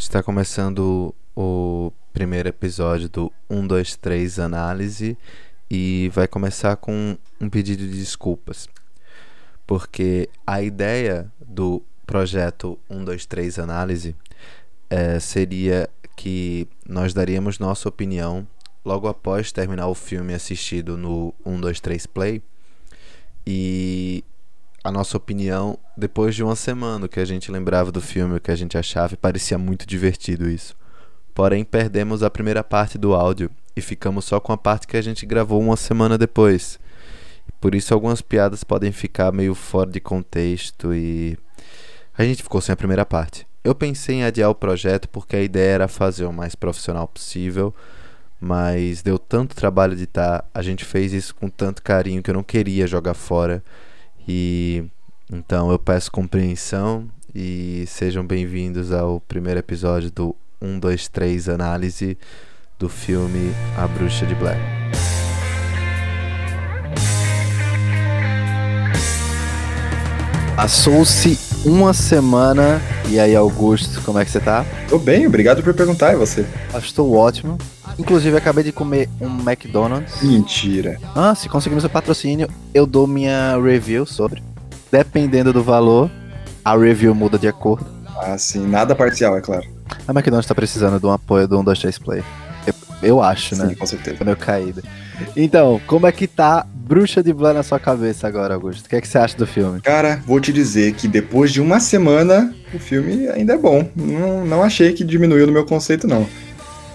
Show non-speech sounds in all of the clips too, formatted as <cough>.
Está começando o primeiro episódio do 1, 2, 3 Análise e vai começar com um pedido de desculpas. Porque a ideia do projeto 1, 2, 3 Análise é, seria que nós daríamos nossa opinião logo após terminar o filme assistido no 1, 2, 3 Play e a nossa opinião depois de uma semana que a gente lembrava do filme, o que a gente achava e parecia muito divertido isso. Porém, perdemos a primeira parte do áudio e ficamos só com a parte que a gente gravou uma semana depois. Por isso algumas piadas podem ficar meio fora de contexto e a gente ficou sem a primeira parte. Eu pensei em adiar o projeto porque a ideia era fazer o mais profissional possível, mas deu tanto trabalho de estar, a gente fez isso com tanto carinho que eu não queria jogar fora. E então eu peço compreensão e sejam bem-vindos ao primeiro episódio do 1, 2, 3 análise do filme A Bruxa de Blair. Passou-se uma semana. E aí, Augusto, como é que você tá? Tô bem, obrigado por perguntar, e você? Estou ótimo. Inclusive, acabei de comer um McDonald's. Mentira. Ah, se conseguirmos o patrocínio, eu dou minha review sobre. Dependendo do valor, a review muda de acordo. Ah, sim, nada parcial, é claro. A McDonald's tá precisando de um apoio do 1, 2, 3 Play. Eu, eu acho, sim, né? com certeza. Tô meio caído. Então, como é que tá Bruxa de Blair na sua cabeça agora, Augusto? O que, é que você acha do filme? Cara, vou te dizer que depois de uma semana, o filme ainda é bom. Não, não achei que diminuiu no meu conceito, não.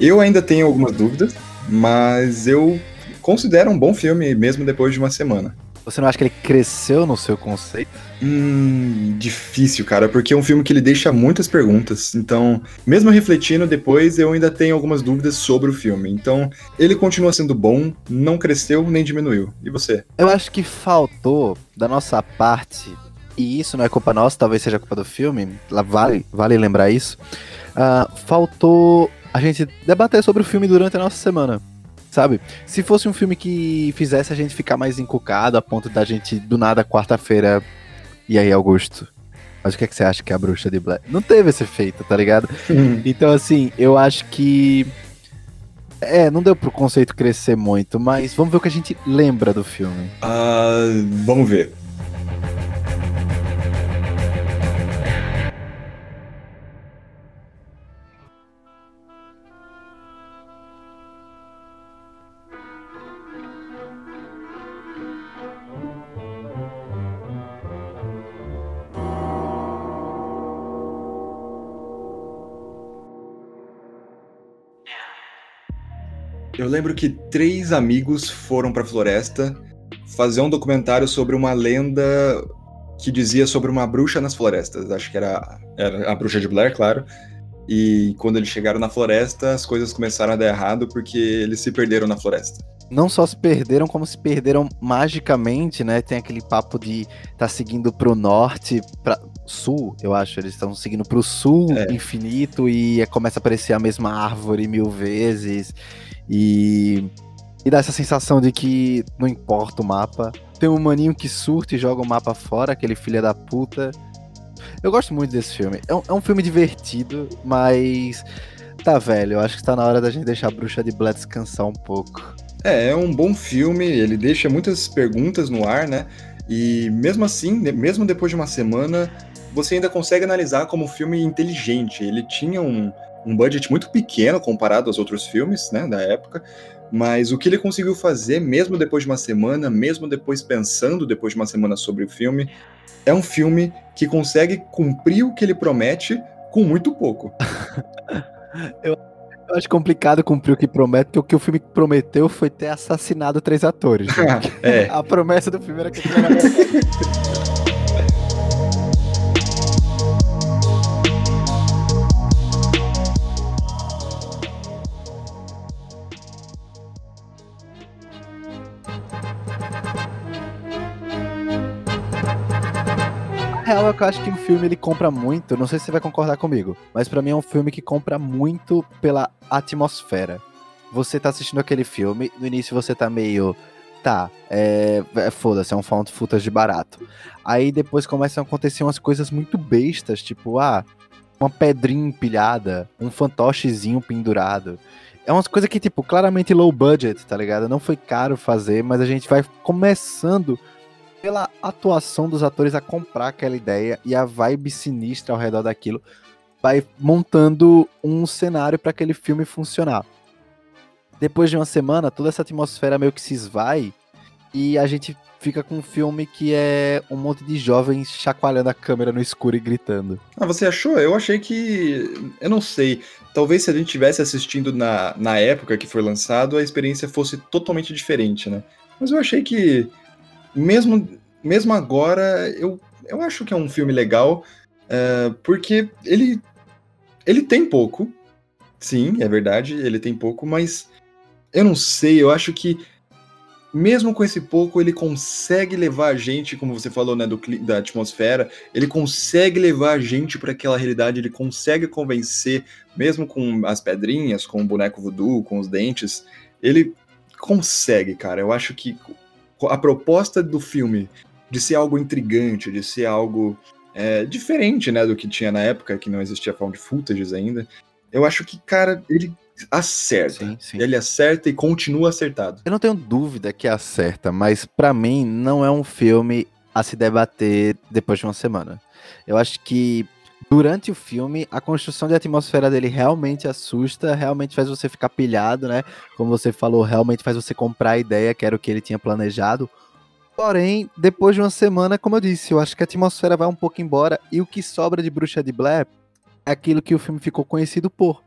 Eu ainda tenho algumas dúvidas, mas eu considero um bom filme mesmo depois de uma semana. Você não acha que ele cresceu no seu conceito? Hum, difícil, cara, porque é um filme que ele deixa muitas perguntas. Então, mesmo refletindo depois, eu ainda tenho algumas dúvidas sobre o filme. Então, ele continua sendo bom, não cresceu nem diminuiu. E você? Eu acho que faltou da nossa parte, e isso não é culpa nossa, talvez seja culpa do filme, vale, vale lembrar isso. Uh, faltou a gente debater sobre o filme durante a nossa semana sabe? Se fosse um filme que fizesse a gente ficar mais encucado a ponto da gente, do nada, quarta-feira, e aí, Augusto? Mas o que, é que você acha que é a bruxa de Blair? Não teve esse efeito, tá ligado? então, assim, eu acho que. É, não deu pro conceito crescer muito, mas vamos ver o que a gente lembra do filme. Uh, vamos ver. Eu lembro que três amigos foram para a floresta fazer um documentário sobre uma lenda que dizia sobre uma bruxa nas florestas. Acho que era, era a bruxa de Blair, claro. E quando eles chegaram na floresta, as coisas começaram a dar errado porque eles se perderam na floresta. Não só se perderam, como se perderam magicamente, né? Tem aquele papo de tá seguindo pro norte, pra sul, eu acho. Eles estão seguindo pro sul é. infinito e começa a aparecer a mesma árvore mil vezes. E, e dá essa sensação de que não importa o mapa. Tem um maninho que surta e joga o mapa fora, aquele filho da puta. Eu gosto muito desse filme. É um, é um filme divertido, mas tá velho. Eu acho que tá na hora da gente deixar a Bruxa de Blair descansar um pouco. É, é um bom filme, ele deixa muitas perguntas no ar, né? E mesmo assim, mesmo depois de uma semana, você ainda consegue analisar como um filme inteligente. Ele tinha um, um budget muito pequeno comparado aos outros filmes, né, da época, mas o que ele conseguiu fazer, mesmo depois de uma semana, mesmo depois pensando depois de uma semana sobre o filme, é um filme que consegue cumprir o que ele promete com muito pouco. <laughs> eu, eu, acho complicado cumprir o que promete, porque o que o filme prometeu foi ter assassinado três atores. <laughs> é. A promessa do filme era que <laughs> é que eu acho que o filme ele compra muito, não sei se você vai concordar comigo, mas para mim é um filme que compra muito pela atmosfera. Você tá assistindo aquele filme, no início você tá meio. Tá, é, é foda-se, é um found footage barato. Aí depois começam a acontecer umas coisas muito bestas, tipo, ah, uma pedrinha empilhada, um fantochezinho pendurado. É umas coisas que, tipo, claramente low budget, tá ligado? Não foi caro fazer, mas a gente vai começando pela atuação dos atores a comprar aquela ideia e a vibe sinistra ao redor daquilo, vai montando um cenário para aquele filme funcionar. Depois de uma semana, toda essa atmosfera meio que se esvai e a gente fica com um filme que é um monte de jovens chacoalhando a câmera no escuro e gritando. Ah, você achou? Eu achei que. Eu não sei. Talvez se a gente tivesse assistindo na, na época que foi lançado, a experiência fosse totalmente diferente, né? Mas eu achei que mesmo, mesmo agora, eu, eu acho que é um filme legal, uh, porque ele, ele tem pouco, sim, é verdade, ele tem pouco, mas eu não sei, eu acho que mesmo com esse pouco, ele consegue levar a gente, como você falou, né, do, da atmosfera, ele consegue levar a gente para aquela realidade, ele consegue convencer, mesmo com as pedrinhas, com o boneco voodoo, com os dentes, ele consegue, cara. Eu acho que a proposta do filme de ser algo intrigante, de ser algo é, diferente, né, do que tinha na época, que não existia found footage ainda, eu acho que, cara, ele acerta. Sim, sim. Ele acerta e continua acertado. Eu não tenho dúvida que acerta, mas para mim não é um filme a se debater depois de uma semana. Eu acho que durante o filme, a construção de atmosfera dele realmente assusta, realmente faz você ficar pilhado, né? Como você falou, realmente faz você comprar a ideia que era o que ele tinha planejado. Porém, depois de uma semana, como eu disse, eu acho que a atmosfera vai um pouco embora e o que sobra de Bruxa de Blair é aquilo que o filme ficou conhecido por.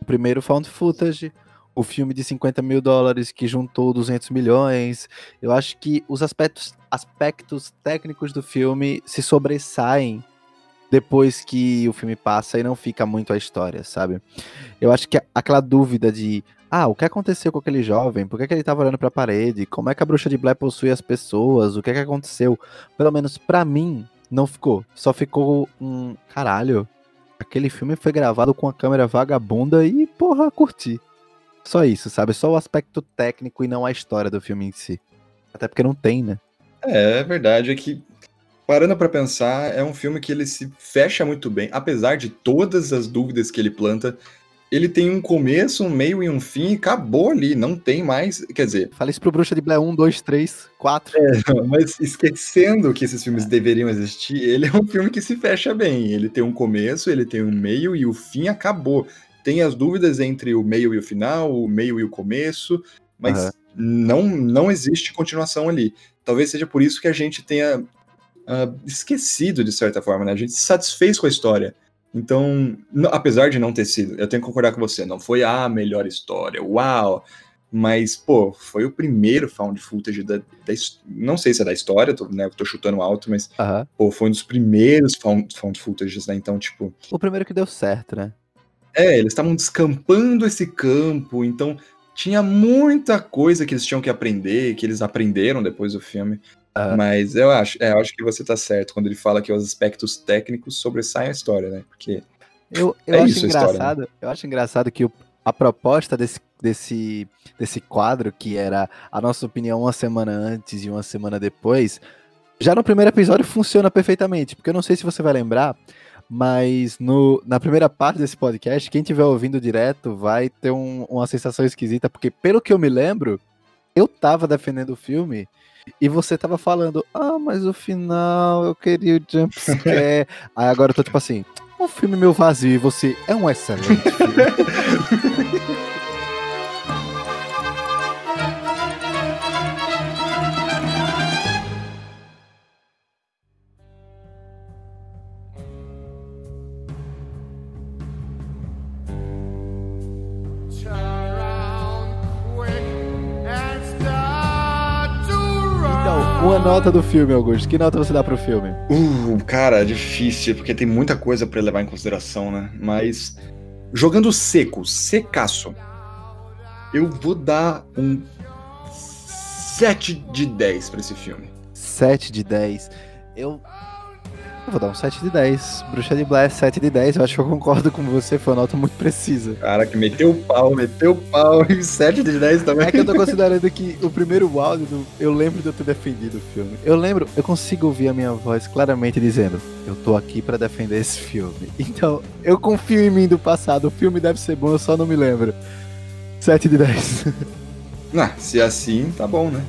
O primeiro found footage, o filme de 50 mil dólares que juntou 200 milhões. Eu acho que os aspectos, aspectos técnicos do filme se sobressaem depois que o filme passa e não fica muito a história, sabe? Eu acho que aquela dúvida de ah, o que aconteceu com aquele jovem? Por que, que ele estava olhando para a parede? Como é que a bruxa de Blair possui as pessoas? O que, que aconteceu? Pelo menos para mim, não ficou. Só ficou um caralho. Aquele filme foi gravado com a câmera vagabunda e, porra, curti. Só isso, sabe? Só o aspecto técnico e não a história do filme em si. Até porque não tem, né? É, é verdade. É que parando para pensar, é um filme que ele se fecha muito bem, apesar de todas as dúvidas que ele planta. Ele tem um começo, um meio e um fim, e acabou ali, não tem mais. Quer dizer. Fala isso pro Bruxa de Blair 1, 2, 3, 4. É, <laughs> mas esquecendo que esses filmes deveriam existir, ele é um filme que se fecha bem. Ele tem um começo, ele tem um meio e o fim acabou. Tem as dúvidas entre o meio e o final, o meio e o começo, mas uhum. não, não existe continuação ali. Talvez seja por isso que a gente tenha uh, esquecido, de certa forma, né? A gente se satisfez com a história. Então, apesar de não ter sido, eu tenho que concordar com você, não foi a melhor história, uau! Mas, pô, foi o primeiro found footage da, da não sei se é da história, tô, né, tô chutando alto, mas, pô, foi um dos primeiros found, found footages, né? Então, tipo. O primeiro que deu certo, né? É, eles estavam descampando esse campo, então tinha muita coisa que eles tinham que aprender, que eles aprenderam depois do filme. Uh, Mas eu acho, é, eu acho que você tá certo quando ele fala que os aspectos técnicos sobressaem a história, né? Porque. Eu, eu é acho engraçado. História, né? Eu acho engraçado que o, a proposta desse, desse, desse quadro, que era a nossa opinião uma semana antes e uma semana depois, já no primeiro episódio funciona perfeitamente. Porque eu não sei se você vai lembrar, mas no, na primeira parte desse podcast, quem estiver ouvindo direto vai ter um, uma sensação esquisita, porque pelo que eu me lembro, eu tava defendendo o filme e você tava falando, ah, mas o final eu queria o jumpscare. <laughs> Aí agora eu tô tipo assim, um filme meu vazio e você é um excelente filme. <laughs> Uma nota do filme, Augusto. Que nota você dá pro filme? Uh, cara, difícil, porque tem muita coisa para levar em consideração, né? Mas jogando seco, secaço, eu vou dar um 7 de 10 para esse filme. 7 de 10. Eu Eu vou dar um 7 de 10. Bruxa de Blair, 7 de 10. Eu acho que eu concordo com você, foi uma nota muito precisa. Cara, que meteu o pau, meteu o pau <laughs> e 7 de 10 também. É que eu tô considerando que o primeiro áudio, do, eu lembro de eu ter defendido o filme. Eu lembro, eu consigo ouvir a minha voz claramente dizendo: Eu tô aqui para defender esse filme. <laughs> Então, eu confio em mim do passado. O filme deve ser bom, eu só não me lembro. 7 de 10. <laughs> Ah, se é assim, tá bom, né?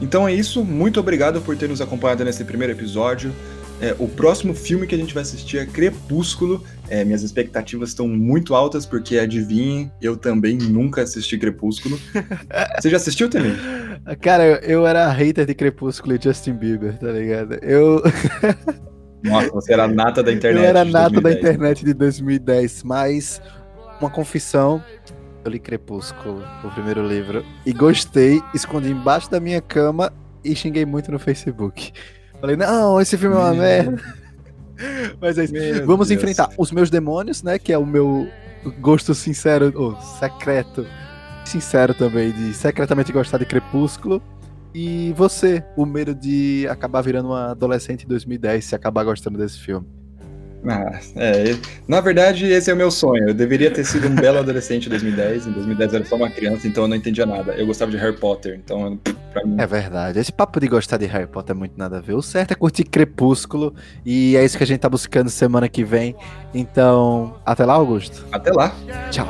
Então é isso. Muito obrigado por ter nos acompanhado nesse primeiro episódio. É, o próximo filme que a gente vai assistir é Crepúsculo. É, minhas expectativas estão muito altas, porque adivinhem, eu também nunca assisti Crepúsculo. <laughs> Você já assistiu também? Cara, eu, eu era hater de Crepúsculo e Justin Bieber, tá ligado? Eu. <laughs> Nossa, você era nata da internet. Eu era nata da internet de 2010, mas uma confissão. Eu li Crepúsculo, o primeiro livro, e gostei, escondi embaixo da minha cama e xinguei muito no Facebook. Falei, não, esse filme é uma merda. <laughs> Mas é isso. Meu Vamos Deus. enfrentar os meus demônios, né? Que é o meu gosto sincero, ou secreto, sincero também, de secretamente gostar de Crepúsculo. E você, o medo de acabar virando uma adolescente em 2010 se acabar gostando desse filme. Ah, é, na verdade, esse é o meu sonho. Eu deveria ter sido um belo adolescente em 2010. Em 2010 eu era só uma criança, então eu não entendia nada. Eu gostava de Harry Potter, então pra mim. É verdade. Esse papo de gostar de Harry Potter é muito nada a ver. O certo é curtir Crepúsculo e é isso que a gente tá buscando semana que vem. Então, até lá, Augusto. Até lá. Tchau.